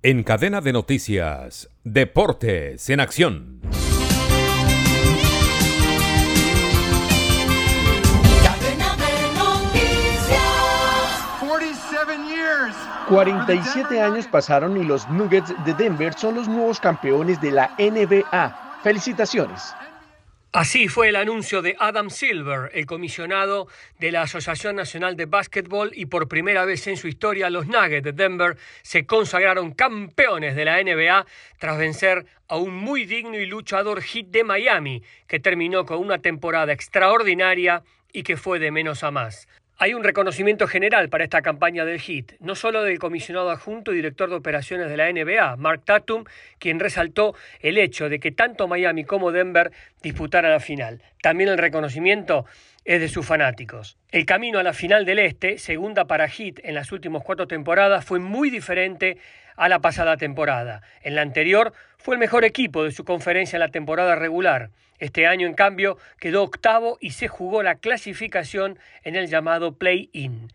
En cadena de noticias, Deportes en Acción. 47 años pasaron y los Nuggets de Denver son los nuevos campeones de la NBA. Felicitaciones. Así fue el anuncio de Adam Silver, el comisionado de la Asociación Nacional de Básquetbol, y por primera vez en su historia los Nuggets de Denver se consagraron campeones de la NBA tras vencer a un muy digno y luchador hit de Miami, que terminó con una temporada extraordinaria y que fue de menos a más. Hay un reconocimiento general para esta campaña del HIT, no solo del comisionado adjunto y director de operaciones de la NBA, Mark Tatum, quien resaltó el hecho de que tanto Miami como Denver disputaran la final. También el reconocimiento es de sus fanáticos. El camino a la final del Este, segunda para HIT en las últimas cuatro temporadas, fue muy diferente a la pasada temporada. En la anterior fue el mejor equipo de su conferencia en la temporada regular. Este año, en cambio, quedó octavo y se jugó la clasificación en el llamado play-in.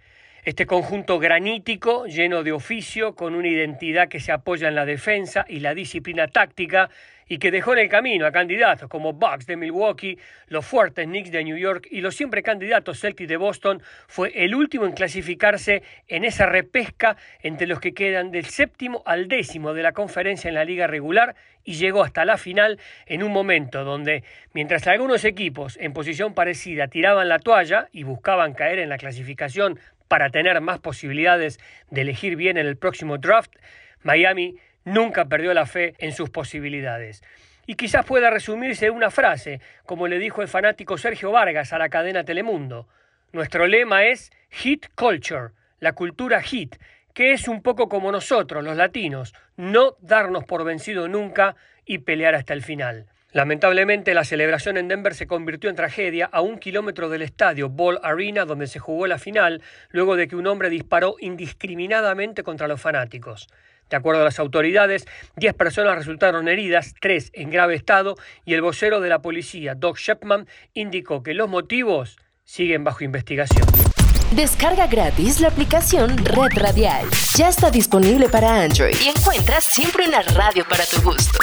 Este conjunto granítico, lleno de oficio, con una identidad que se apoya en la defensa y la disciplina táctica, y que dejó en el camino a candidatos como Bucks de Milwaukee, los fuertes Knicks de New York y los siempre candidatos Celtics de Boston, fue el último en clasificarse en esa repesca entre los que quedan del séptimo al décimo de la conferencia en la liga regular y llegó hasta la final en un momento donde, mientras algunos equipos en posición parecida tiraban la toalla y buscaban caer en la clasificación para tener más posibilidades de elegir bien en el próximo draft, Miami nunca perdió la fe en sus posibilidades. Y quizás pueda resumirse en una frase, como le dijo el fanático Sergio Vargas a la cadena Telemundo. Nuestro lema es Hit Culture, la cultura hit, que es un poco como nosotros, los latinos, no darnos por vencido nunca y pelear hasta el final. Lamentablemente, la celebración en Denver se convirtió en tragedia a un kilómetro del estadio Ball Arena donde se jugó la final, luego de que un hombre disparó indiscriminadamente contra los fanáticos. De acuerdo a las autoridades, 10 personas resultaron heridas, 3 en grave estado, y el vocero de la policía, Doug Shepman, indicó que los motivos siguen bajo investigación. Descarga gratis la aplicación Red Radial. Ya está disponible para Android y encuentras siempre una radio para tu gusto.